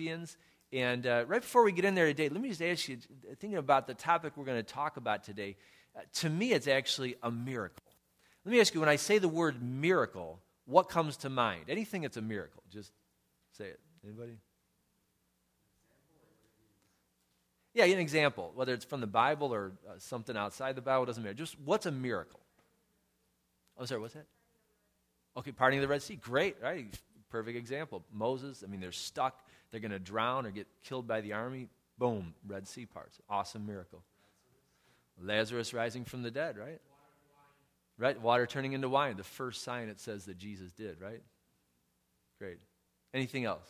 And uh, right before we get in there today, let me just ask you, thinking about the topic we're going to talk about today, uh, to me, it's actually a miracle. Let me ask you, when I say the word miracle, what comes to mind? Anything that's a miracle, just say it. Anybody? Yeah, an example, whether it's from the Bible or uh, something outside the Bible, doesn't matter. Just what's a miracle? Oh, sorry, what's that? Okay, parting of the Red Sea. Great, right? Perfect example. Moses, I mean, they're stuck. They're going to drown or get killed by the army. Boom, Red Sea parts. Awesome miracle. Lazarus rising from the dead, right? Right? Water turning into wine. The first sign it says that Jesus did, right? Great. Anything else?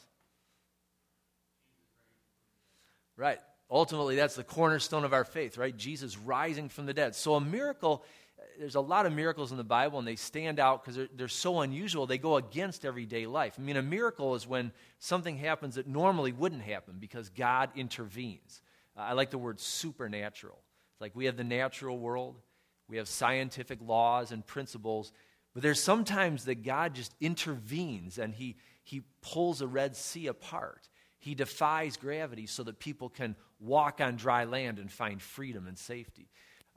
Right. Ultimately, that's the cornerstone of our faith, right? Jesus rising from the dead. So, a miracle, there's a lot of miracles in the Bible, and they stand out because they're, they're so unusual. They go against everyday life. I mean, a miracle is when something happens that normally wouldn't happen because God intervenes. Uh, I like the word supernatural. It's like we have the natural world, we have scientific laws and principles, but there's sometimes that God just intervenes and He, he pulls a Red Sea apart. He defies gravity so that people can walk on dry land and find freedom and safety.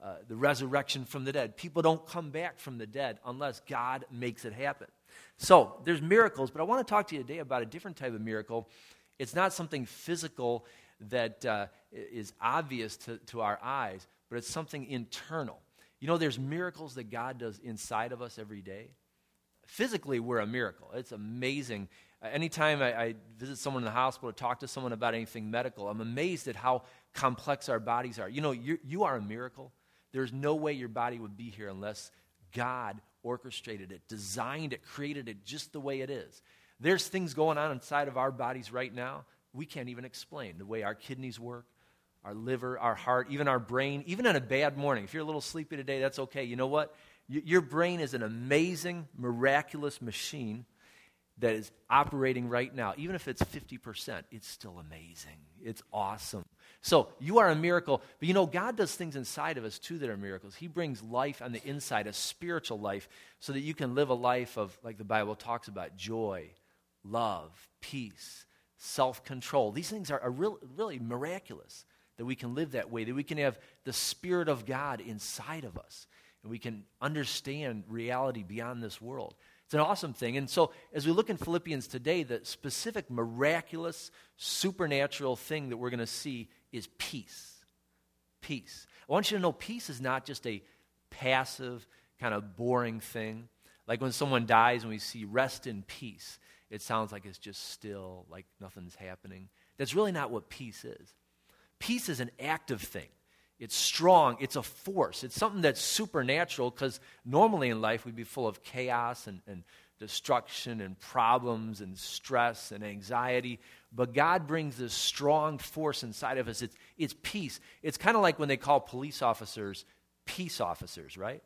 Uh, the resurrection from the dead. People don't come back from the dead unless God makes it happen. So there's miracles, but I want to talk to you today about a different type of miracle. It's not something physical that uh, is obvious to, to our eyes, but it's something internal. You know, there's miracles that God does inside of us every day. Physically, we're a miracle. It's amazing anytime I, I, visit someone in the hospital or talk to someone about anything medical, I'm amazed at how complex our bodies are. You know, you you are a miracle. There's no way your body would be here unless God orchestrated it, designed it, created it just the way it is. There's things going on inside of our bodies right now we can't even explain the way our kidneys work, our liver, our heart, even our brain, even on a bad morning. If you're a little sleepy today, that's okay. You know what? your brain is an amazing, miraculous machine that is operating right now, even if it's 50%, it's still amazing. It's awesome. So you are a miracle, but you know, God does things inside of us too that are miracles. He brings life on the inside, a spiritual life, so that you can live a life of, like the Bible talks about, joy, love, peace, self control. These things are, are real, really miraculous that we can live that way, that we can have the Spirit of God inside of us, and we can understand reality beyond this world. It's an awesome thing. And so, as we look in Philippians today, the specific miraculous, supernatural thing that we're going to see is peace. Peace. I want you to know peace is not just a passive, kind of boring thing. Like when someone dies and we see rest in peace, it sounds like it's just still, like nothing's happening. That's really not what peace is. Peace is an active thing. It's strong. It's a force. It's something that's supernatural because normally in life we'd be full of chaos and, and destruction and problems and stress and anxiety. But God brings this strong force inside of us. It's, it's peace. It's kind of like when they call police officers peace officers, right?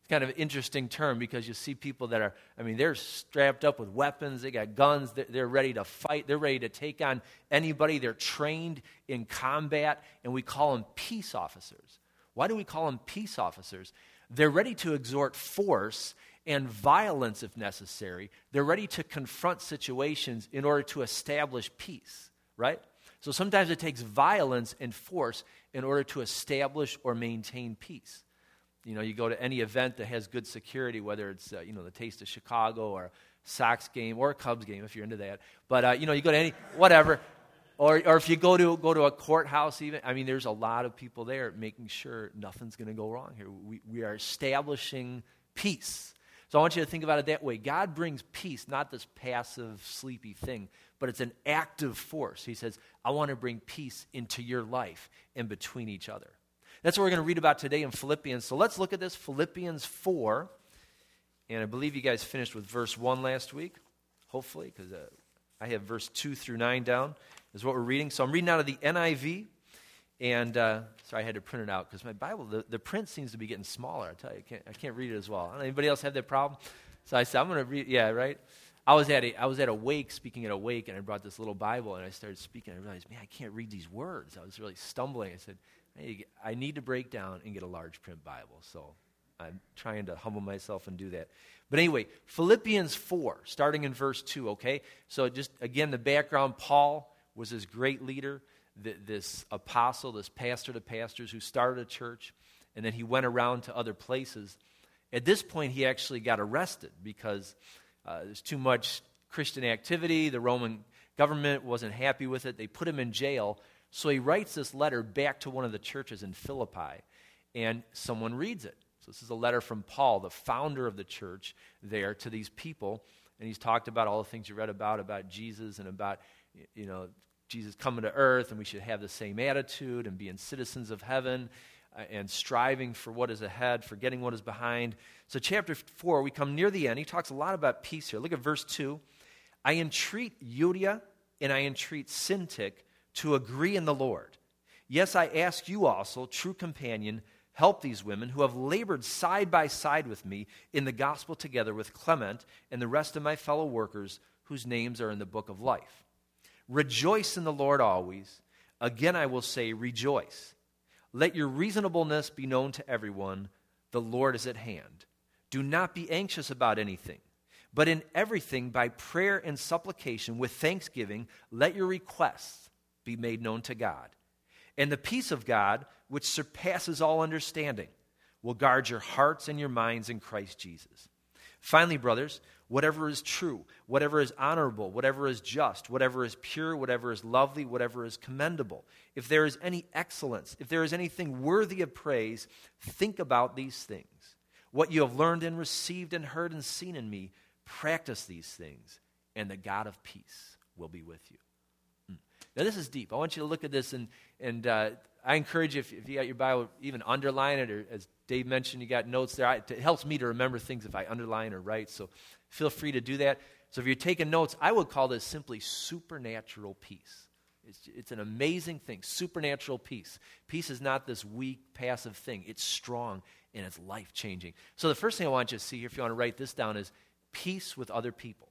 It's kind of an interesting term because you see people that are, I mean, they're strapped up with weapons, they got guns, they're ready to fight, they're ready to take on anybody, they're trained in combat, and we call them peace officers. Why do we call them peace officers? They're ready to exhort force and violence if necessary. They're ready to confront situations in order to establish peace, right? So sometimes it takes violence and force in order to establish or maintain peace. You know, you go to any event that has good security, whether it's, uh, you know, the Taste of Chicago or Sox game or a Cubs game if you're into that. But, uh, you know, you go to any, whatever. Or, or if you go to, go to a courthouse, even, I mean, there's a lot of people there making sure nothing's going to go wrong here. We, we are establishing peace. So I want you to think about it that way. God brings peace, not this passive, sleepy thing, but it's an active force. He says, I want to bring peace into your life and between each other. That's what we're going to read about today in Philippians. So let's look at this Philippians 4. And I believe you guys finished with verse 1 last week, hopefully, because uh, I have verse 2 through 9 down, is what we're reading. So I'm reading out of the NIV. And uh, sorry, I had to print it out because my Bible, the, the print seems to be getting smaller. I tell you, I can't, I can't read it as well. Anybody else have that problem? So I said, I'm going to read, yeah, right? I was at a, I was at a wake, speaking at a wake, and I brought this little Bible, and I started speaking. I realized, man, I can't read these words. I was really stumbling. I said, I need to break down and get a large print Bible. So I'm trying to humble myself and do that. But anyway, Philippians 4, starting in verse 2, okay? So just again, the background Paul was this great leader, th- this apostle, this pastor to pastors who started a church, and then he went around to other places. At this point, he actually got arrested because uh, there's too much Christian activity. The Roman government wasn't happy with it. They put him in jail. So he writes this letter back to one of the churches in Philippi, and someone reads it. So this is a letter from Paul, the founder of the church, there to these people. And he's talked about all the things you read about, about Jesus and about, you know, Jesus coming to earth, and we should have the same attitude and being citizens of heaven uh, and striving for what is ahead, forgetting what is behind. So, chapter 4, we come near the end. He talks a lot about peace here. Look at verse 2. I entreat Euodia and I entreat Syntyche to agree in the Lord. Yes, I ask you also, true companion, help these women who have labored side by side with me in the gospel together with Clement and the rest of my fellow workers whose names are in the book of life. Rejoice in the Lord always. Again, I will say, rejoice. Let your reasonableness be known to everyone. The Lord is at hand. Do not be anxious about anything, but in everything, by prayer and supplication, with thanksgiving, let your requests be made known to God. And the peace of God, which surpasses all understanding, will guard your hearts and your minds in Christ Jesus. Finally, brothers, whatever is true, whatever is honorable, whatever is just, whatever is pure, whatever is lovely, whatever is commendable, if there is any excellence, if there is anything worthy of praise, think about these things. What you have learned and received and heard and seen in me, practice these things, and the God of peace will be with you. Hmm. Now, this is deep. I want you to look at this and, and uh, I encourage you, if, if, you got your Bible, even underline it, or as Dave mentioned, you got notes there. I, it helps me to remember things if I underline or write, so feel free to do that. So if you're taking notes, I would call this simply supernatural peace. It's, it's an amazing thing, supernatural peace. Peace is not this weak, passive thing, it's strong and it's life changing. So the first thing I want you to see here, if you want to write this down, is peace with other people.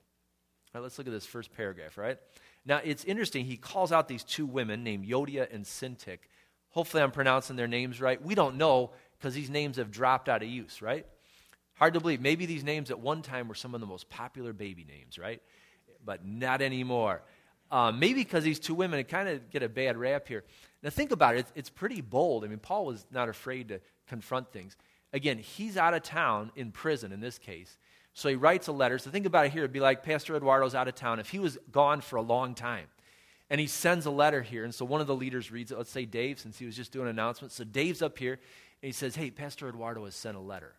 All right, let's look at this first paragraph, right? Now, it's interesting. He calls out these two women named Euodia and Syntyche. Hopefully, I'm pronouncing their names right. We don't know because these names have dropped out of use, right? Hard to believe. Maybe these names at one time were some of the most popular baby names, right? But not anymore. Um, maybe because these two women kind of get a bad rap here. Now, think about it. It's, it's pretty bold. I mean, Paul was not afraid to confront things. Again, he's out of town in prison in this case. So he writes a letter. So think about it here. It'd be like Pastor Eduardo's out of town. If he was gone for a long time, and he sends a letter here. And so one of the leaders reads it. Let's say Dave, since he was just doing an announcement. So Dave's up here, and he says, Hey, Pastor Eduardo has sent a letter.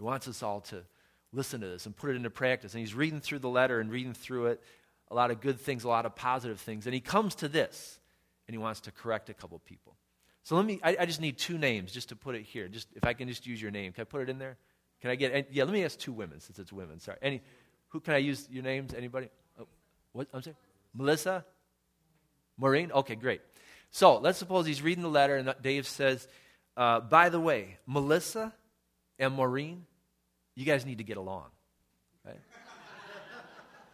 He wants us all to listen to this and put it into practice. And he's reading through the letter and reading through it, a lot of good things, a lot of positive things. And he comes to this, and he wants to correct a couple people. So let me, I, I just need two names just to put it here. Just if I can just use your name. Can I put it in there? Can I get, yeah, let me ask two women since it's women. Sorry. Any, who can I use your names? Anybody? Oh, what? I'm sorry? Melissa? Maureen? Okay, great. So let's suppose he's reading the letter and Dave says, uh, By the way, Melissa and Maureen, you guys need to get along. Right?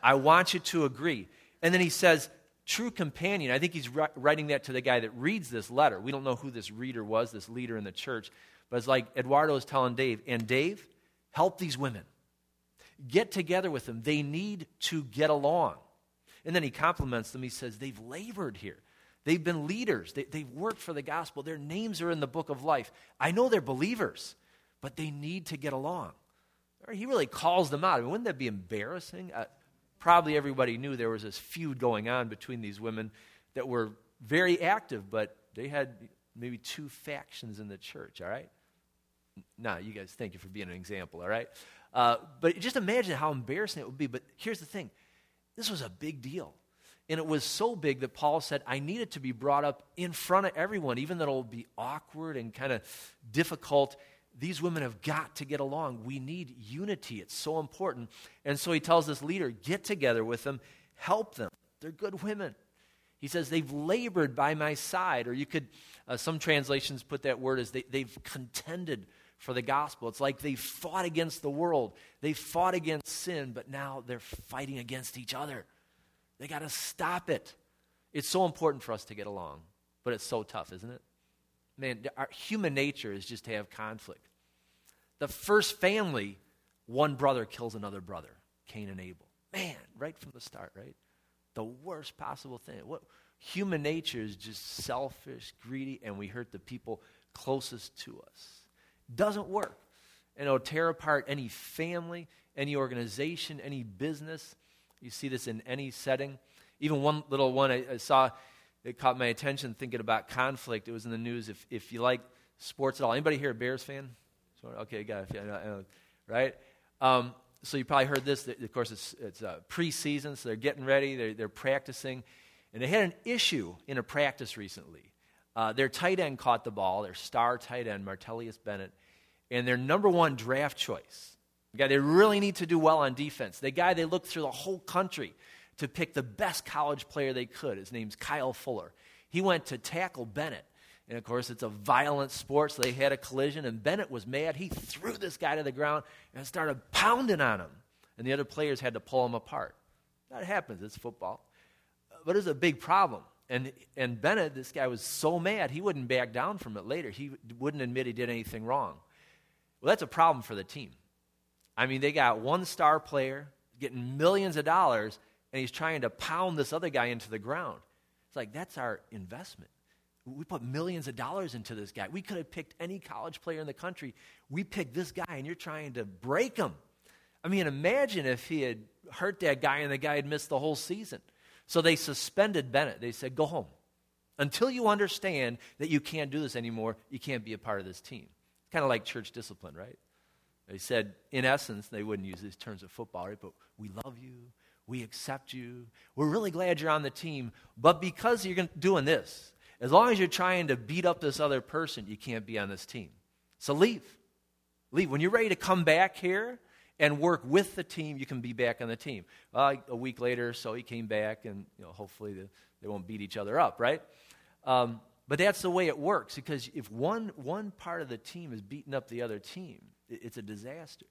I want you to agree. And then he says, True companion. I think he's writing that to the guy that reads this letter. We don't know who this reader was, this leader in the church. But it's like Eduardo is telling Dave, and Dave, help these women. Get together with them. They need to get along. And then he compliments them. He says, They've labored here. They've been leaders. They, have worked for the gospel. Their names are in the book of life. I know they're believers, but they need to get along. He really calls them out. I mean, wouldn't that be embarrassing? Uh, probably everybody knew there was this feud going on between these women that were very active, but they had maybe two factions in the church, all right? Now, you guys, thank you for being an example, all right? Uh, but just imagine how embarrassing it would be. But here's the thing this was a big deal. And it was so big that Paul said, I need it to be brought up in front of everyone, even though it'll be awkward and kind of difficult. These women have got to get along. We need unity. It's so important. And so he tells this leader, get together with them, help them. They're good women. He says, they've labored by my side. Or you could, uh, some translations put that word as they, they've contended for the gospel. It's like they fought against the world, they fought against sin, but now they're fighting against each other. They got to stop it. It's so important for us to get along, but it's so tough, isn't it? Man, our human nature is just to have conflict. The first family, one brother kills another brother, Cain and Abel. Man, right from the start, right? The worst possible thing. What, Human nature is just selfish, greedy, and we hurt the people closest to us. Doesn't work. And it'll tear apart any family, any organization, any business. You see this in any setting. Even one little one I, I saw, it caught my attention thinking about conflict. It was in the news. If, if you like sports at all, anybody here a Bears fan? Okay, got it. Right? Um, so you probably heard this. Of course, it's, it's uh, preseason, so they're getting ready, they're, they're practicing. And they had an issue in a practice recently. Uh, their tight end caught the ball, their star tight end, Martellus Bennett, and their number one draft choice. The guy they really need to do well on defense. The guy they looked through the whole country to pick the best college player they could. His name's Kyle Fuller. He went to tackle Bennett. And of course, it's a violent sport, so they had a collision, and Bennett was mad. He threw this guy to the ground and started pounding on him. And the other players had to pull him apart. That happens, it's football. But it was a big problem. And, and Bennett, this guy was so mad, he wouldn't back down from it later. He wouldn't admit he did anything wrong. Well, that's a problem for the team. I mean, they got one star player getting millions of dollars, and he's trying to pound this other guy into the ground. It's like, that's our investment. We put millions of dollars into this guy. We could have picked any college player in the country. We picked this guy, and you're trying to break him. I mean, imagine if he had hurt that guy and the guy had missed the whole season. So they suspended Bennett. They said, Go home. Until you understand that you can't do this anymore, you can't be a part of this team. It's Kind of like church discipline, right? They said, in essence, they wouldn't use these terms of football, right? But we love you. We accept you. We're really glad you're on the team. But because you're doing this, as long as you're trying to beat up this other person, you can't be on this team. So leave. Leave. When you're ready to come back here and work with the team, you can be back on the team. A week later, so he came back, and you know, hopefully the, they won't beat each other up, right? Um, but that's the way it works because if one, one part of the team is beating up the other team, it, it's a disaster.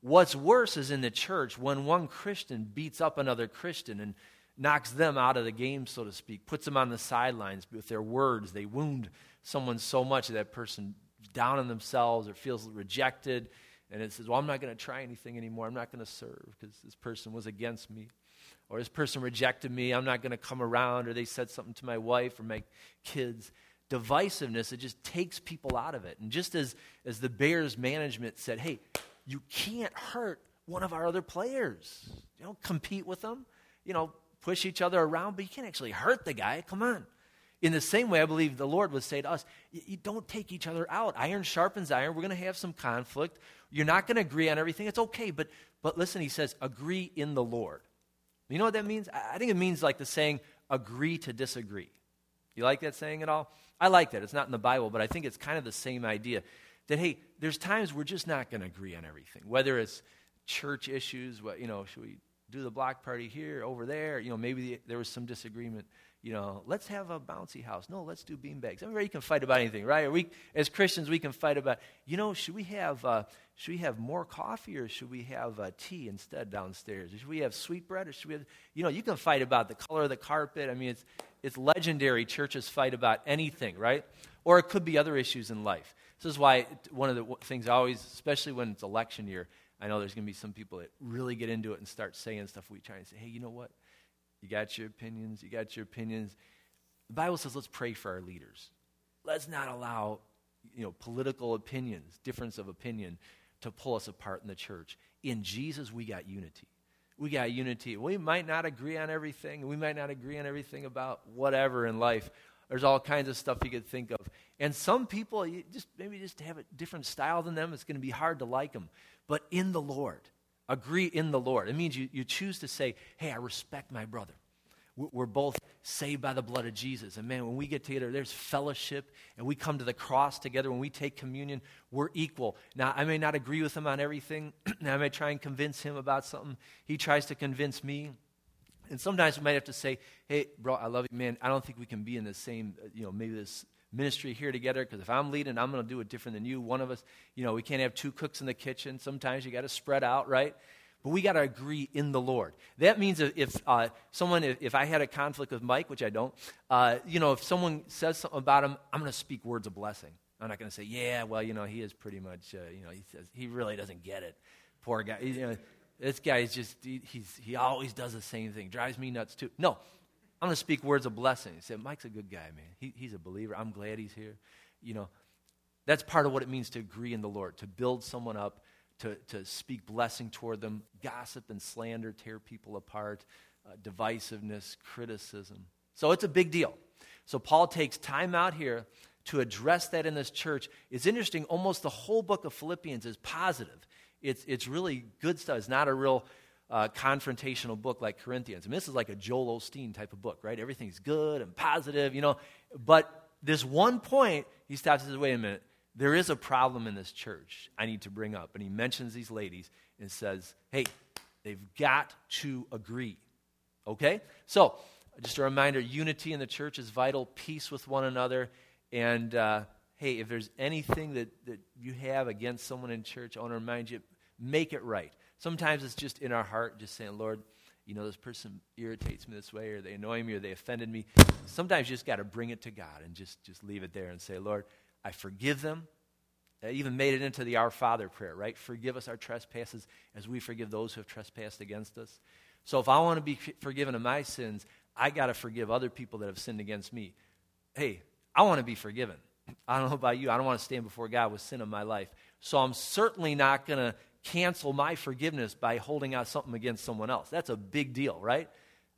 What's worse is in the church when one Christian beats up another Christian and knocks them out of the game, so to speak, puts them on the sidelines with their words. They wound someone so much that person down on themselves or feels rejected. And it says, Well, I'm not going to try anything anymore. I'm not going to serve because this person was against me. Or this person rejected me. I'm not going to come around. Or they said something to my wife or my kids. Divisiveness, it just takes people out of it. And just as, as the Bears management said, Hey, you can't hurt one of our other players. You don't compete with them. You know, push each other around, but you can't actually hurt the guy. Come on. In the same way, I believe the Lord would say to us, you don't take each other out. Iron sharpens iron. We're going to have some conflict. You're not going to agree on everything. It's okay. But, but listen, he says, agree in the Lord. You know what that means? I think it means like the saying, agree to disagree. You like that saying at all? I like that. It's not in the Bible, but I think it's kind of the same idea that, hey, there's times we're just not going to agree on everything, whether it's church issues, what, you know, should we do the block party here, over there. You know, maybe the, there was some disagreement. You know, let's have a bouncy house. No, let's do beanbags. Everybody can fight about anything, right? we, as Christians, we can fight about. You know, should we have uh, should we have more coffee or should we have uh, tea instead downstairs? Should we have sweet bread or should we have? You know, you can fight about the color of the carpet. I mean, it's it's legendary. Churches fight about anything, right? Or it could be other issues in life. This is why one of the things I always, especially when it's election year, I know there's going to be some people that really get into it and start saying stuff. We try and say, hey, you know what? You got your opinions. You got your opinions. The Bible says let's pray for our leaders. Let's not allow you know, political opinions, difference of opinion, to pull us apart in the church. In Jesus, we got unity. We got unity. We might not agree on everything. We might not agree on everything about whatever in life. There's all kinds of stuff you could think of. And some people, just maybe just have a different style than them, it's going to be hard to like them but in the Lord. Agree in the Lord. It means you, you choose to say, hey, I respect my brother. We're both saved by the blood of Jesus. And man, when we get together, there's fellowship and we come to the cross together. When we take communion, we're equal. Now, I may not agree with him on everything. I may try and convince him about something. He tries to convince me. And sometimes we might have to say, hey, bro, I love you, man. I don't think we can be in the same, uh, you know, maybe this ministry here together because if I'm leading, I'm going to do it different than you. One of us, you know, we can't have two cooks in the kitchen. Sometimes you got to spread out, right? But we got to agree in the Lord. That means if uh, someone, if, if, I had a conflict with Mike, which I don't, uh, you know, if someone says something about him, I'm going to speak words of blessing. I'm not going to say, yeah, well, you know, he is pretty much, uh, you know, he says he really doesn't get it. Poor guy. You know, this guy is just, he, he's, he always does the same thing. Drives me nuts too. No, I'm going to speak words of blessing. He said, Mike's a good guy, man. He, he's a believer. I'm glad he's here. You know, that's part of what it means to agree in the Lord, to build someone up, to, to speak blessing toward them. Gossip and slander tear people apart, uh, divisiveness, criticism. So it's a big deal. So Paul takes time out here to address that in this church. It's interesting, almost the whole book of Philippians is positive. It's, it's really good stuff. It's not a real uh, confrontational book like Corinthians. I mean, this is like a Joel Osteen type of book, right? Everything's good and positive, you know. But this one point, he stops and says, wait a minute, there is a problem in this church I need to bring up. And he mentions these ladies and says, hey, they've got to agree. Okay? So, just a reminder unity in the church is vital, peace with one another. And uh, hey, if there's anything that, that you have against someone in church, I want to remind you make it right. Sometimes it's just in our heart, just saying, Lord, you know, this person irritates me this way, or they annoy me, or they offended me. Sometimes you just got to bring it to God and just, just leave it there and say, Lord, I forgive them. I even made it into the Our Father prayer, right? Forgive us our trespasses as we forgive those who have trespassed against us. So if I want to be forgiven of my sins, I got to forgive other people that have sinned against me. Hey, I want to be forgiven. I don't know about you. I don't want to stand before God with sin in my life. So I'm certainly not going to cancel my forgiveness by holding out something against someone else. That's a big deal, right?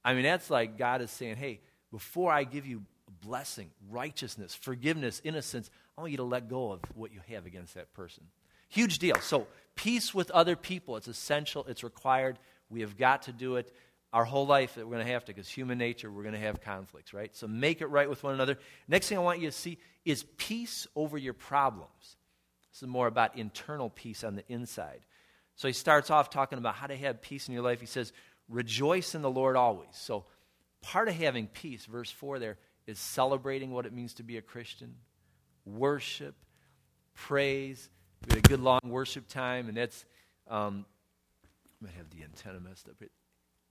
I mean, that's like God is saying, hey, before I give you blessing, righteousness, forgiveness, innocence, I want you to let go of what you have against that person. Huge deal. So, peace with other people, it's essential, it's required. We have got to do it our whole life that we're going to have to, because human nature, we're going to have conflicts, right? So make it right with one another. Next thing I want you to see is peace over your problems. This is more about internal peace on the inside. So he starts off talking about how to have peace in your life. He says, Rejoice in the Lord always. So part of having peace, verse 4 there, is celebrating what it means to be a Christian, worship, praise. We had a good long worship time, and that's, um, I might have the antenna messed up.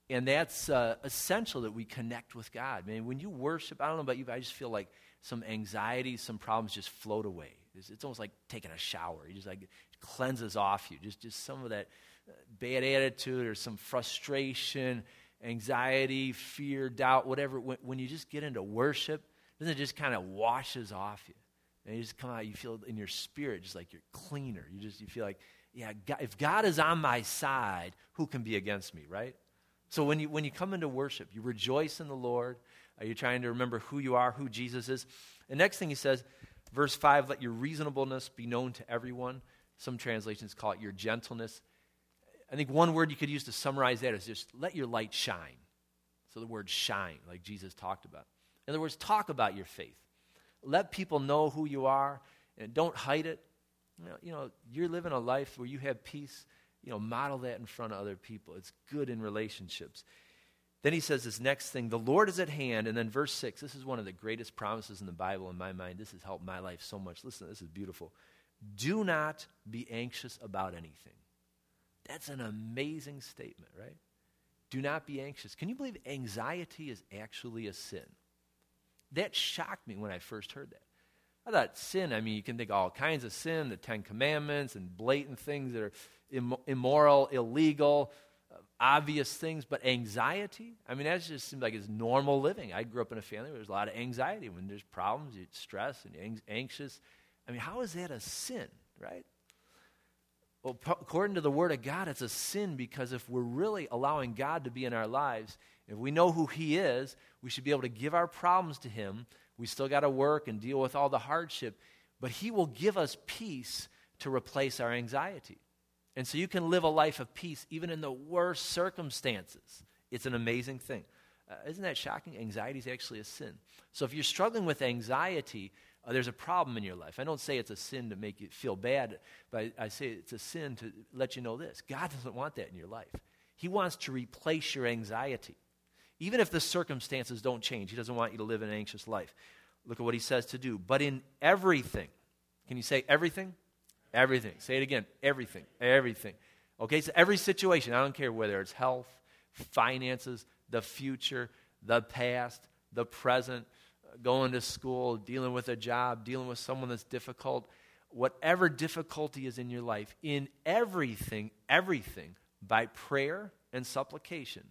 And that's uh, essential that we connect with God. Man, when you worship, I don't know about you, but I just feel like some anxiety, some problems just float away. It's, it's almost like taking a shower. You just like cleanses off you. Just, just some of that uh, bad attitude or some frustration, anxiety, fear, doubt, whatever. When, when you just get into worship, doesn't it just kind of washes off you? And you just come out, you feel in your spirit just like you're cleaner. You just you feel like, yeah, God, if God is on my side, who can be against me, right? So when you, when you come into worship, you rejoice in the Lord. Uh, are you trying to remember who you are, who Jesus is? The next thing he says, verse 5, let your reasonableness be known to everyone. Some translations call it your gentleness. I think one word you could use to summarize that is just let your light shine. So the word shine, like Jesus talked about. In other words, talk about your faith. Let people know who you are and don't hide it. You know, you know, you're living a life where you have peace you know, model that in front of other people. It's good in relationships. Then he says this next thing the Lord is at hand. And then verse 6, this is one of the greatest promises in the Bible in my mind. This has helped my life so much. Listen, this is beautiful. Do not be anxious about anything. That's an amazing statement, right? Do not be anxious. Can you believe anxiety is actually a sin? That shocked me when I first heard that. Thought sin, I mean, you can think all kinds of sin, the Ten Commandments and blatant things that are immoral, illegal, uh, obvious things, but anxiety, I mean, that just seems like it's normal living. I grew up in a family where there's a lot of anxiety. When there's problems, you stress and anxious. I mean, how is that a sin, right? Well, according to the Word of God, it's a sin because if we're really allowing God to be in our lives, if we know who He is, we should be able to give our problems to Him. We still got to work and deal with all the hardship, but He will give us peace to replace our anxiety. And so you can live a life of peace even in the worst circumstances. It's an amazing thing. Uh, isn't that shocking? Anxiety is actually a sin. So if you're struggling with anxiety, uh, there's a problem in your life. I don't say it's a sin to make you feel bad, but I, I say it's a sin to let you know this God doesn't want that in your life. He wants to replace your anxiety. Even if the circumstances don't change, He doesn't want you to live an anxious life. Look at what He says to do. But in everything, can you say everything? Everything. Say it again. Everything. Everything. Okay, so every situation, I don't care whether it's health, finances, the future, the past, the present, going to school, dealing with a job, dealing with someone that's difficult, whatever difficulty is in your life, in everything, everything, by prayer and supplication,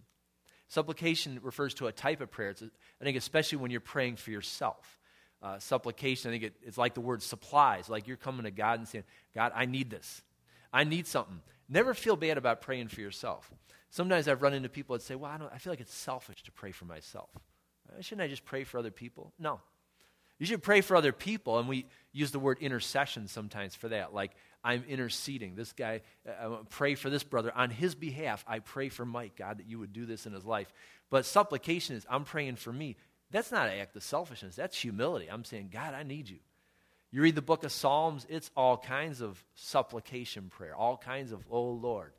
Supplication refers to a type of prayer. It's I think, especially when you're praying for yourself. Uh, supplication, I think it, it's like the word supplies, like you're coming to God and saying, God, I need this. I need something. Never feel bad about praying for yourself. Sometimes I've run into people that say, Well, I, don't, I feel like it's selfish to pray for myself. Shouldn't I just pray for other people? No. You should pray for other people, and we use the word intercession sometimes for that. Like, I'm interceding. This guy, uh, pray for this brother. On his behalf, I pray for Mike, God, that you would do this in his life. But supplication is, I'm praying for me. That's not an act of selfishness. That's humility. I'm saying, God, I need you. You read the book of Psalms, it's all kinds of supplication prayer, all kinds of, oh Lord,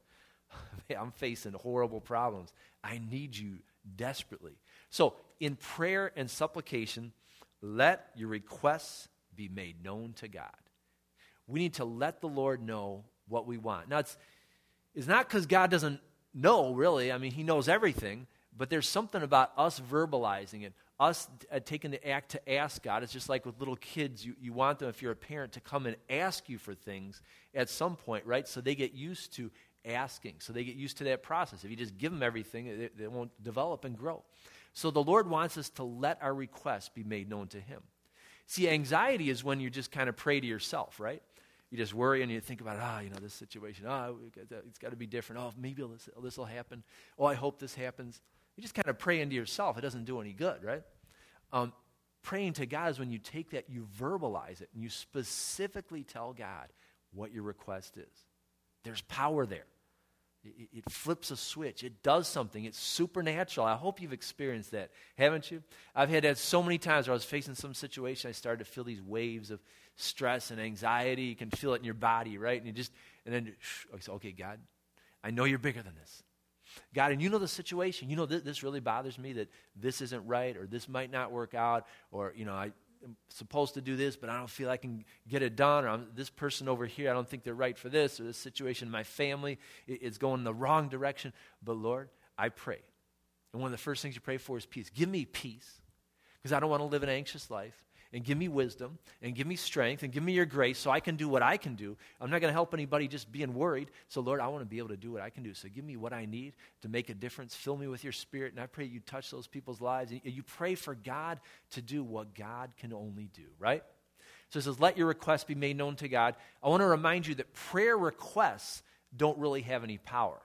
I'm facing horrible problems. I need you desperately. So, in prayer and supplication, let your requests be made known to God. We need to let the Lord know what we want. Now, it's, it's not because God doesn't know, really. I mean, He knows everything, but there's something about us verbalizing it, us uh, taking the act to ask God. It's just like with little kids. You, you want them, if you're a parent, to come and ask you for things at some point, right? So they get used to asking. So they get used to that process. If you just give them everything, they, they won't develop and grow. So the Lord wants us to let our requests be made known to Him. See, anxiety is when you just kind of pray to yourself, right? You just worry and you think about, ah, oh, you know, this situation, ah, oh, it's got to be different. Oh, maybe this will happen. Oh, I hope this happens. You just kind of pray into yourself. It doesn't do any good, right? Um, praying to God is when you take that, you verbalize it, and you specifically tell God what your request is. There's power there. It, it, flips a switch. It does something. It's supernatural. I hope you've experienced that, haven't you? I've had that so many times where I was facing some situation. I started to feel these waves of stress and anxiety. You can feel it in your body, right? And you just, and then, say, okay, God, I know you're bigger than this. God, and you know the situation. You know th- this really bothers me that this isn't right or this might not work out or, you know, I, am supposed to do this, but I don't feel I can get it done, or I'm, this person over here, I don't think they're right for this, or this situation in my family is going the wrong direction. But Lord, I pray. And one of the first things you pray for is peace. Give me peace, because I don't want to live an anxious life and give me wisdom and give me strength and give me your grace so I can do what I can do. I'm not going to help anybody just being worried. So, Lord, I want to be able to do what I can do. So, give me what I need to make a difference. Fill me with your spirit. And I pray you touch those people's lives. And you pray for God to do what God can only do, right? So it says, let your requests be made known to God. I want to remind you that prayer requests don't really have any power.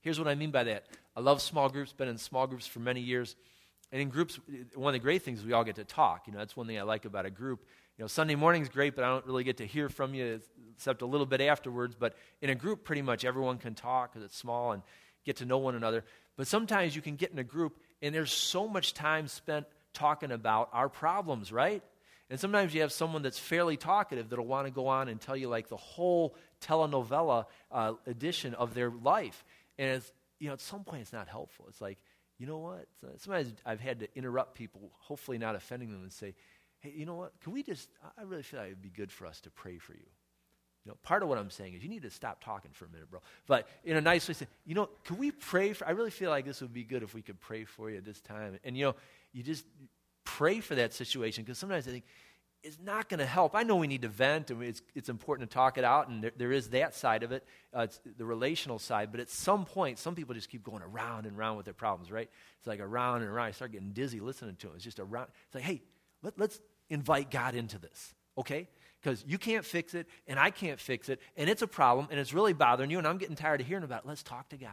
Here's what I mean by that. I love small groups, been in small groups for many years. And in groups, one of the great things is we all get to talk. You know, that's one thing I like about a group. You know, Sunday morning's great, but I don't really get to hear from you except a little bit afterwards. But in a group, pretty much everyone can talk because it's small and get to know one another. But sometimes you can get in a group and there's so much time spent talking about our problems, right? And sometimes you have someone that's fairly talkative that'll want to go on and tell you like the whole telenovela uh, edition of their life. And it's, you know, at some point it's not helpful. It's like, you know what? Sometimes I've had to interrupt people, hopefully not offending them, and say, hey, you know what? Can we just, I really feel like it would be good for us to pray for you. You know, part of what I'm saying is you need to stop talking for a minute, bro. But in a nice way, say, you know, can we pray for, I really feel like this would be good if we could pray for you at this time. And, you know, you just pray for that situation because sometimes I think, is not going to help. I know we need to vent, and it's, it's important to talk it out, and there, there is that side of it, uh, it's the relational side. But at some point, some people just keep going around and around with their problems, right? It's like around and around. I start getting dizzy listening to it. It's just around. It's like, hey, let, let's invite God into this, okay? Because you can't fix it, and I can't fix it, and it's a problem, and it's really bothering you, and I'm getting tired of hearing about it. Let's talk to God.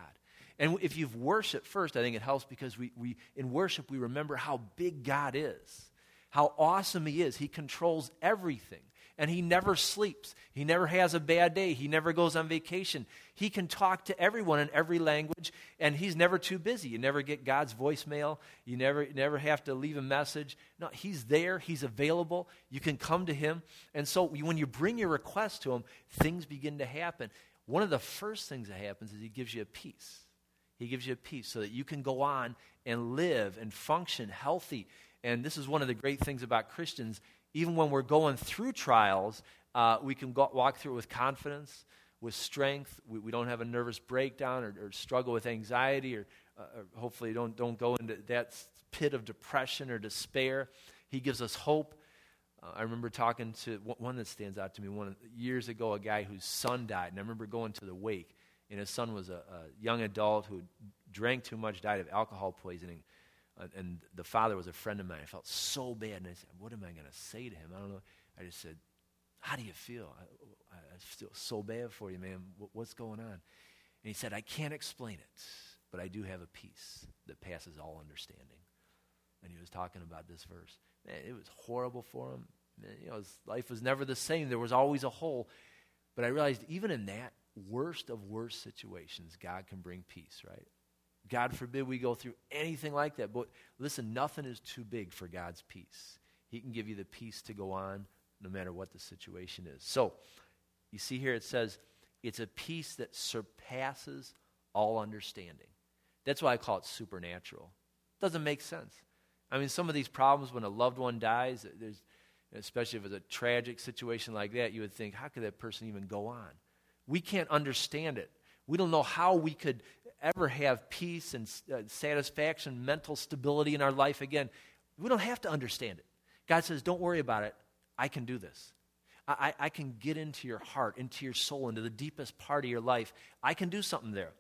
And if you've worshiped first, I think it helps because we, we in worship we remember how big God is how awesome He is. He controls everything. And He never sleeps. He never has a bad day. He never goes on vacation. He can talk to everyone in every language, and He's never too busy. You never get God's voicemail. You never, never have to leave a message. No, He's there. He's available. You can come to Him. And so when you bring your request to Him, things begin to happen. One of the first things that happens is He gives you a peace. He gives you a peace so that you can go on and live and function healthy and this is one of the great things about Christians. Even when we're going through trials, uh, we can go, walk through it with confidence, with strength. We, we don't have a nervous breakdown or, or struggle with anxiety, or, uh, or hopefully don't, don't go into that pit of depression or despair. He gives us hope. Uh, I remember talking to one that stands out to me one years ago, a guy whose son died, and I remember going to the wake, and his son was a, a young adult who drank too much, died of alcohol poisoning. Uh, and the father was a friend of mine. I felt so bad. And I said, What am I going to say to him? I don't know. I just said, How do you feel? I, I feel so bad for you, man. What's going on? And he said, I can't explain it, but I do have a peace that passes all understanding. And he was talking about this verse. Man, it was horrible for him. Man, you know, his life was never the same. There was always a hole. But I realized even in that worst of worst situations, God can bring peace, right? God forbid we go through anything like that. But listen, nothing is too big for God's peace. He can give you the peace to go on no matter what the situation is. So, you see here it says, it's a peace that surpasses all understanding. That's why I call it supernatural. It doesn't make sense. I mean, some of these problems when a loved one dies, there's, especially if it's a tragic situation like that, you would think, how could that person even go on? We can't understand it. We don't know how we could ever have peace and uh, satisfaction, mental stability in our life again. We don't have to understand it. God says, Don't worry about it. I can do this. I, I can get into your heart, into your soul, into the deepest part of your life. I can do something there.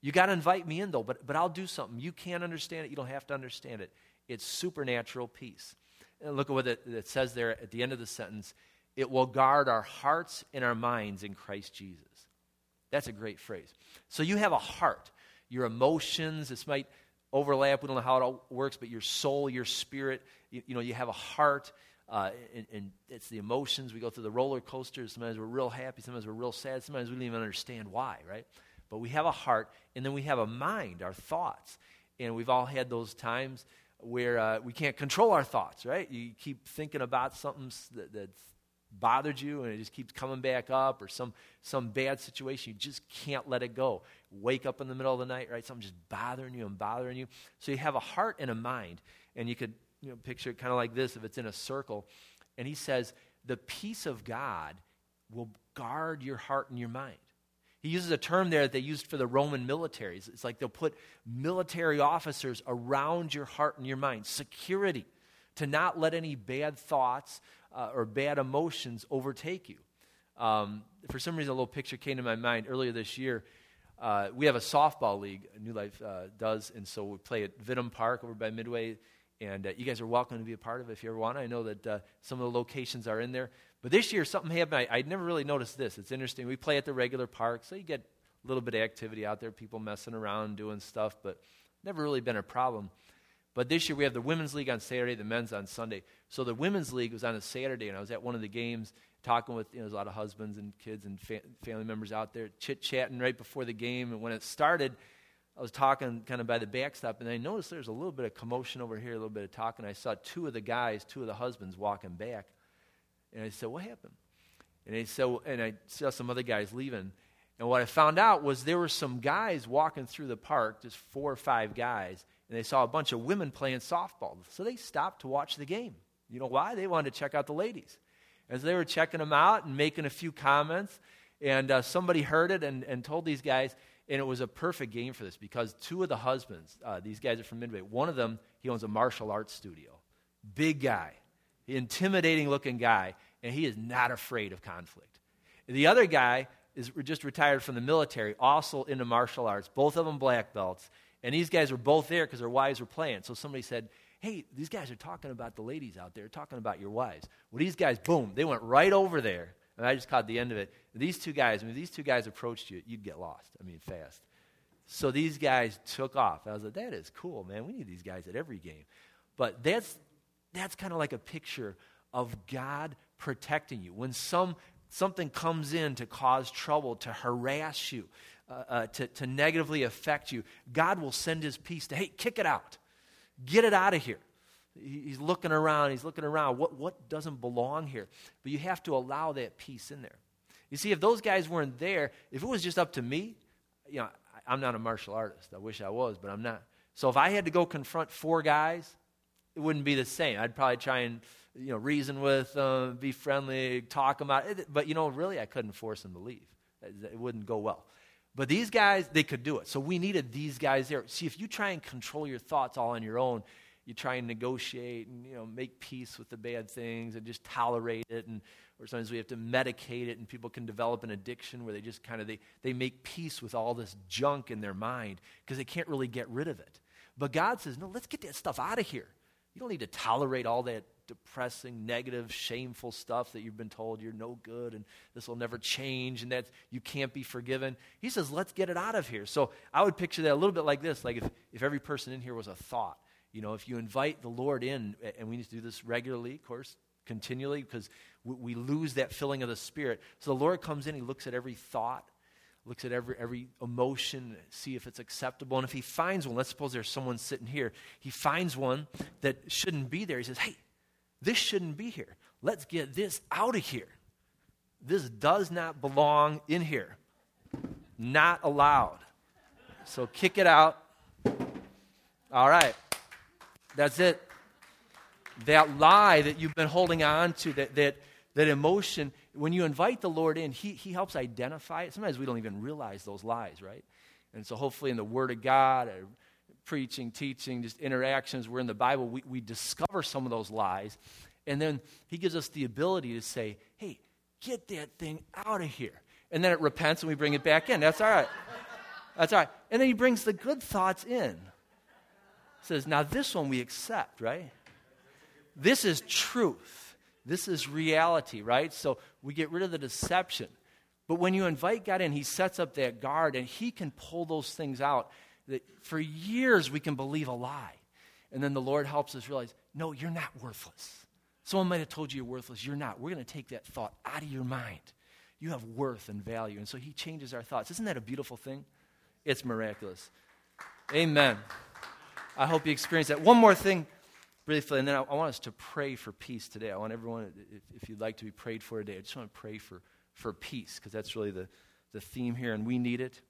You got to invite me in, though, but, but I'll do something. You can't understand it. You don't have to understand it. It's supernatural peace. And look at what it, it says there at the end of the sentence it will guard our hearts and our minds in Christ Jesus. That's a great phrase. So you have a heart your emotions. This might overlap. We don't know how it all works, but your soul, your spirit, you, you know, you have a heart. Uh, and, and, it's the emotions. We go through the roller coasters. Sometimes we're real happy. Sometimes we're real sad. Sometimes we don't even understand why, right? But we have a heart, and then we have a mind, our thoughts. And we've all had those times where uh, we can't control our thoughts, right? You keep thinking about something that, that's bothered you and it just keeps coming back up or some, some bad situation, you just can't let it go. Wake up in the middle of the night, right? Something just bothering you and bothering you. So you have a heart and a mind. And you could you know, picture it kind of like this if it's in a circle. And he says, the peace of God will guard your heart and your mind. He uses a term there that they used for the Roman militaries. It's like they'll put military officers around your heart and your mind. Security, to not let any bad thoughts uh, or bad emotions overtake you. Um, for some reason, a little picture came to my mind earlier this year. Uh, we have a softball league, New Life uh, does, and so we play at Vittum Park over by Midway. And uh, you guys are welcome to be a part of it if you ever want. I know that uh, some of the locations are in there. But this year, something happened. I, would never really noticed this. It's interesting. We play at the regular park, so you get a little bit of activity out there, people messing around, doing stuff, but never really been a problem. But this year we have the women's league on Saturday, the men's on Sunday. So the women's league was on a Saturday, and I was at one of the games talking with you know, there's a lot of husbands and kids and fa- family members out there chit chatting right before the game. And when it started, I was talking kind of by the backstop, and I noticed there's a little bit of commotion over here, a little bit of talking. I saw two of the guys, two of the husbands walking back, and I said, "What happened?" And they said, and I saw some other guys leaving. And what I found out was there were some guys walking through the park, just four or five guys, and they saw a bunch of women playing softball. So they stopped to watch the game. You know why? They wanted to check out the ladies. As they were checking them out and making a few comments, and uh, somebody heard it and, and told these guys, and it was a perfect game for this because two of the husbands, uh, these guys are from Midway, one of them, he owns a martial arts studio. Big guy, intimidating looking guy, and he is not afraid of conflict. The other guy is just retired from the military, also into martial arts, both of them black belts. And these guys were both there because their wives were playing. So somebody said, Hey, these guys are talking about the ladies out there, talking about your wives. Well, these guys, boom, they went right over there. And I just caught the end of it. These two guys, I mean, these two guys approached you, you'd get lost. I mean, fast. So these guys took off. I was like, that is cool, man. We need these guys at every game. But that's, that's kind of like a picture of God protecting you. When some, something comes in to cause trouble, to harass you, uh, uh, to, to negatively affect you, God will send his peace to, hey, kick it out. Get it out of here. He's looking around, he's looking around. What, what doesn't belong here? But you have to allow that peace in there. You see, if those guys weren't there, if it was just up to me, you know, I, I'm not a martial artist. I wish I was, but I'm not. So if I had to go confront four guys, it wouldn't be the same. I'd probably try and you know reason with them, be friendly, talk them out. But you know, really, I couldn't force them to leave. It wouldn't go well. But these guys, they could do it. So we needed these guys there. See, if you try and control your thoughts all on your own, you try and negotiate and you know make peace with the bad things and just tolerate it and or sometimes we have to medicate it and people can develop an addiction where they just kind of they, they make peace with all this junk in their mind because they can't really get rid of it but god says no let's get that stuff out of here you don't need to tolerate all that depressing negative shameful stuff that you've been told you're no good and this will never change and that you can't be forgiven he says let's get it out of here so i would picture that a little bit like this like if, if every person in here was a thought you know, if you invite the Lord in, and we need to do this regularly, of course, continually, because we, we lose that filling of the Spirit. So the Lord comes in, He looks at every thought, looks at every, every emotion, see if it's acceptable. And if He finds one, let's suppose there's someone sitting here, He finds one that shouldn't be there. He says, hey, this shouldn't be here. Let's get this out of here. This does not belong in here. Not allowed. So kick it out. All right. That's it. That lie that you've been holding on to, that, that, that emotion, when you invite the Lord in, he, he helps identify it. Sometimes we don't even realize those lies, right? And so hopefully in the Word of God, preaching, teaching, just interactions, we're in the Bible, we, we discover some of those lies. And then He gives us the ability to say, hey, get that thing out of here. And then it repents and we bring it back in. That's all right. That's all right. And then He brings the good thoughts in says, Now this one we accept, right? This is truth. This is reality, right? So we get rid of the deception. But when you invite God in, He sets up that guard and He can pull those things out that for years we can believe a lie. And then the Lord helps us realize, no, you're not worthless. Someone might have told you you're worthless. You're not. We're going to take that thought out of your mind. You have worth and value. And so He changes our thoughts. Isn't that a beautiful thing? It's miraculous. Amen. I hope you experience that. One more thing, briefly, and then I, I want us to pray for peace today. I want everyone, if, if, you'd like to be prayed for today, I just want to pray for, for peace, because that's really the, the theme here, and we need it.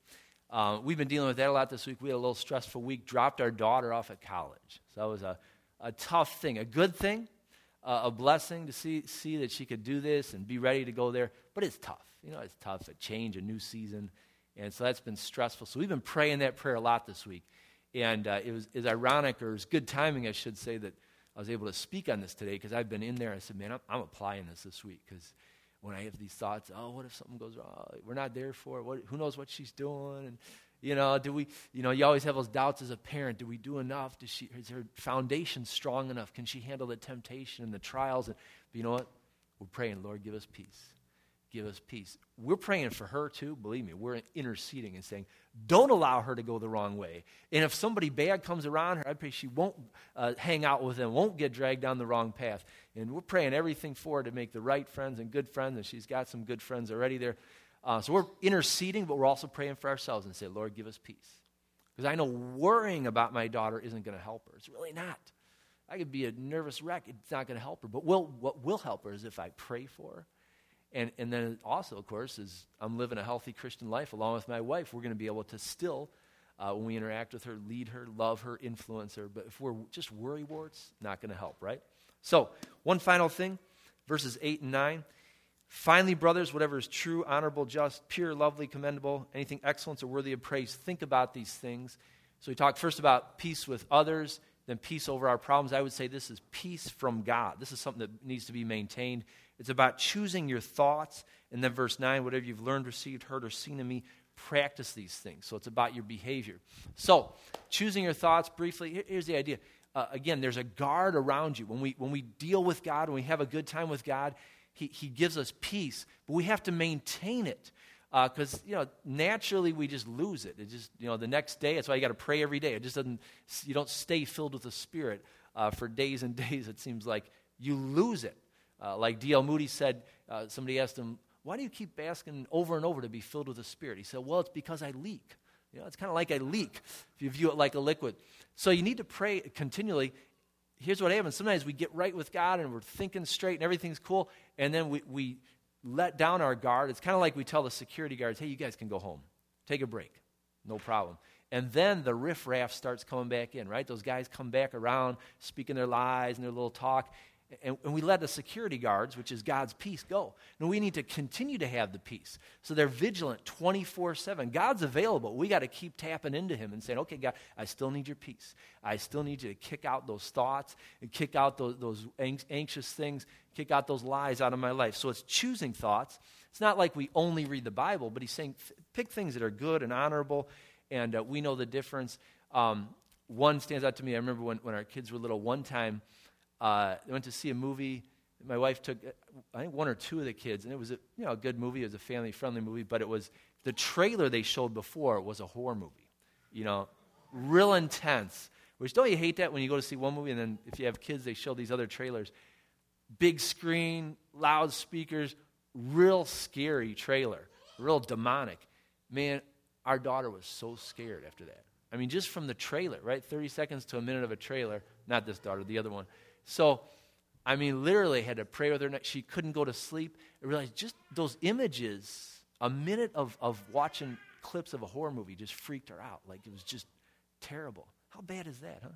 Uh, we've been dealing with that a lot this week. We had a little stressful week, dropped our daughter off at college. So that was a, a tough thing, a good thing, uh, a blessing to see, see that she could do this and be ready to go there. But it's tough. You know, it's tough, a change, a new season. And so that's been stressful. So we've been praying that prayer a lot this week. And uh, it, was, was ironic, or it was good timing, I should say, that I was able to speak on this today because I've been in there. I said, man, I'm, I'm applying this this week because when I have these thoughts, oh, what if something goes wrong? We're not there for it. What, who knows what she's doing? And, you know, do we, you know, you always have those doubts as a parent. Do we do enough? Does she, is her foundation strong enough? Can she handle the temptation and the trials? And, you know what? We're praying, Lord, give us peace give us peace. We're praying for her too, believe me. We're interceding and saying, don't allow her to go the wrong way. And if somebody bad comes around her, I pray she won't uh, hang out with them, won't get dragged down the wrong path. And we're praying everything for her to make the right friends and good friends, and she's got some good friends already there. Uh, so we're interceding, but we're also praying for ourselves and say, Lord, give us peace. Because I know worrying about my daughter isn't going to help her. It's really not. I could be a nervous wreck. It's not going to help her. But will, what will help her is if I pray for her and, and then also, of course, as I'm living a healthy Christian life along with my wife, we're going to be able to still, uh, when we interact with her, lead her, love her, influence her. But if we're just worry warts, not going to help, right? So, one final thing, verses 8 and 9. Finally, brothers, whatever is true, honorable, just, pure, lovely, commendable, anything excellent or worthy of praise, think about these things. So, we talked first about peace with others, then peace over our problems. I would say this is peace from God. This is something that needs to be maintained it's about choosing your thoughts. And then verse 9, whatever you've learned, received, heard, or seen in me, practice these things. So it's about your behavior. So, choosing your thoughts briefly, here's the idea. Uh, again, there's a guard around you. When we, when we deal with God, when we have a good time with God, He, he gives us peace, but we have to maintain it. Because, uh, you know, naturally we just lose it. It just, you know, the next day, that's why you got to pray every day. It just doesn't, you don't stay filled with the Spirit uh, for days and days. It seems like you lose it. Uh, like D.L. Moody said, uh, somebody asked him, Why do you keep asking over and over to be filled with the Spirit? He said, Well, it's because I leak. You know, it's kind of like I leak if you view it like a liquid. So you need to pray continually. Here's what happens sometimes we get right with God and we're thinking straight and everything's cool, and then we, we let down our guard. It's kind of like we tell the security guards, Hey, you guys can go home, take a break, no problem. And then the riffraff starts coming back in, right? Those guys come back around, speaking their lies and their little talk, And, and, we let the security guards, which is God's peace, go. And we need to continue to have the peace. So they're vigilant 24 7. God's available. We got to keep tapping into Him and saying, okay, God, I still need your peace. I still need you to kick out those thoughts and kick out those, those anxious things, kick out those lies out of my life. So it's choosing thoughts. It's not like we only read the Bible, but He's saying, pick things that are good and honorable, and uh, we know the difference. Um, one stands out to me. I remember when, when our kids were little, one time, uh, I went to see a movie. My wife took, I think, one or two of the kids, and it was a, you know, a good movie. It was a family friendly movie, but it was the trailer they showed before was a horror movie. You know, real intense. Which don't you hate that when you go to see one movie and then if you have kids, they show these other trailers? Big screen, loudspeakers, real scary trailer, real demonic. Man, our daughter was so scared after that. I mean, just from the trailer, right? 30 seconds to a minute of a trailer. Not this daughter, the other one. So, I mean, literally had to pray with her. She couldn't go to sleep. I realized just those images, a minute of, of watching clips of a horror movie just freaked her out. Like it was just terrible. How bad is that, huh?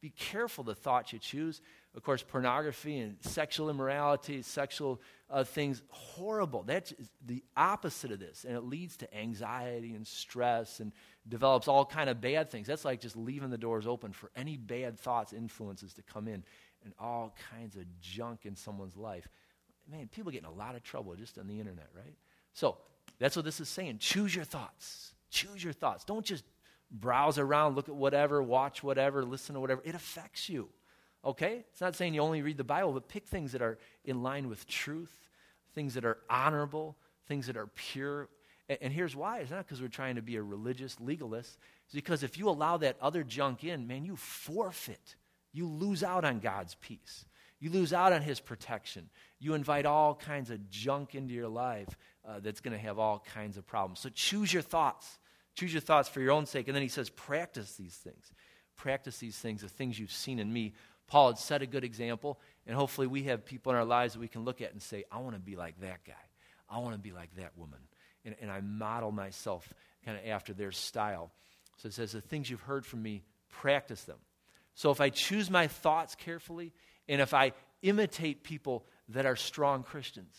Be careful the thoughts you choose. Of course, pornography and sexual immorality, sexual uh, things, horrible. That's the opposite of this. And it leads to anxiety and stress and develops all kind of bad things. That's like just leaving the doors open for any bad thoughts, influences to come in and all kinds of junk in someone's life. Man, people get in a lot of trouble just on the internet, right? So that's what this is saying. Choose your thoughts. Choose your thoughts. Don't just browse around, look at whatever, watch whatever, listen to whatever. It affects you. Okay? It's not saying you only read the Bible, but pick things that are in line with truth, things that are honorable, things that are pure. And, here's why it's not because we're trying to be a religious legalist. It's because if you allow that other junk in, man, you forfeit you lose out on God's peace. You lose out on His protection. You invite all kinds of junk into your life uh, that's going to have all kinds of problems. So choose your thoughts. Choose your thoughts for your own sake. And then he says, practice these things. Practice these things, the things you've seen in me. Paul had set a good example, and hopefully we have people in our lives that we can look at and say, I want to be like that guy. I want to be like that woman. And, and I model myself kind of after their style. So it says, the things you've heard from me, practice them. So if I choose my thoughts carefully, and if I imitate people that are strong Christians,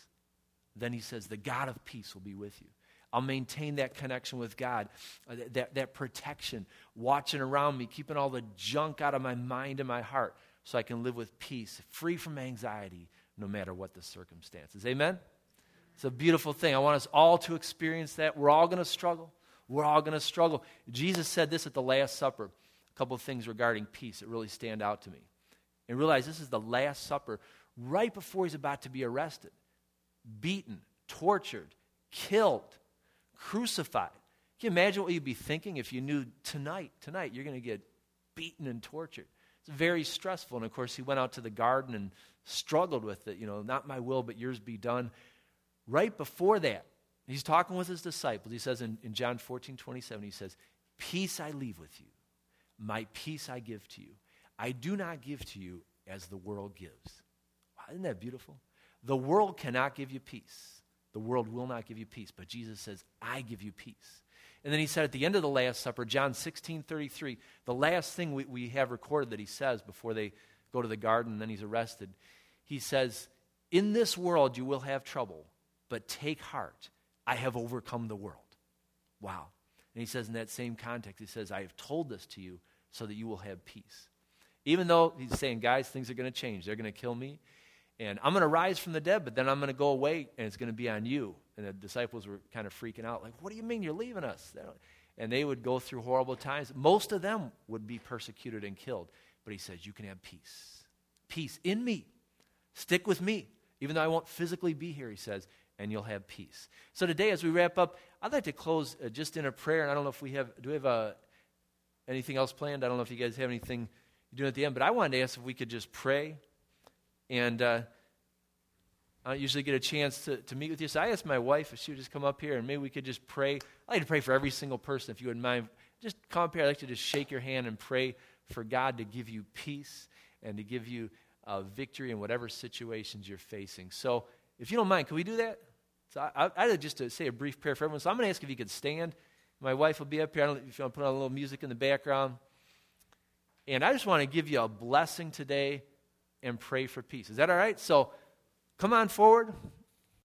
then he says, the God of peace will be with you. I'll maintain that connection with God, uh, that, that protection, watching around me, keeping all the junk out of my mind and my heart so I can live with peace, free from anxiety, no matter what the circumstances. Amen? It's a beautiful thing. I want us all to experience that. We're all going to struggle. We're all going to struggle. Jesus said this at the Last Supper couple of things regarding peace that really stand out to me. And realize this is the Last Supper right before he's about to be arrested, beaten, tortured, killed, crucified. Can you imagine what you'd be thinking if you knew tonight, tonight, you're going to get beaten and tortured? It's very stressful. And of course, he went out to the garden and struggled with it. You know, not my will, but yours be done. Right before that, he's talking with his disciples. He says in, in John 14, 27, he says, Peace I leave with you. My peace I give to you. I do not give to you as the world gives. Wow, isn't that beautiful? The world cannot give you peace. The world will not give you peace. But Jesus says, I give you peace. And then he said at the end of the Last Supper, John 16 33, the last thing we, we have recorded that he says before they go to the garden and then he's arrested, he says, In this world you will have trouble, but take heart. I have overcome the world. Wow. And he says in that same context, he says, I have told this to you so that you will have peace. Even though he's saying, guys, things are going to change. They're going to kill me. And I'm going to rise from the dead, but then I'm going to go away and it's going to be on you. And the disciples were kind of freaking out, like, what do you mean you're leaving us? And they would go through horrible times. Most of them would be persecuted and killed. But he says, you can have peace. Peace in me. Stick with me. Even though I won't physically be here, he says, and you'll have peace. So today, as we wrap up, I'd like to close uh, just in a prayer. And I don't know if we have, do we have uh, anything else planned? I don't know if you guys have anything you're doing at the end, but I wanted to ask if we could just pray. And uh, I don't usually get a chance to, to meet with you. So I asked my wife if she would just come up here and maybe we could just pray. I'd like to pray for every single person, if you wouldn't mind. Just come up here. I'd like to just shake your hand and pray for God to give you peace and to give you uh, victory in whatever situations you're facing. So if you don't mind, can we do that? So I, I, would just to say a brief prayer for everyone. So I'm going to ask if you could stand. My wife will be up here. I don't know if you want to put on a little music in the background. And I just want to give you a blessing today and pray for peace. Is that all right? So come on forward.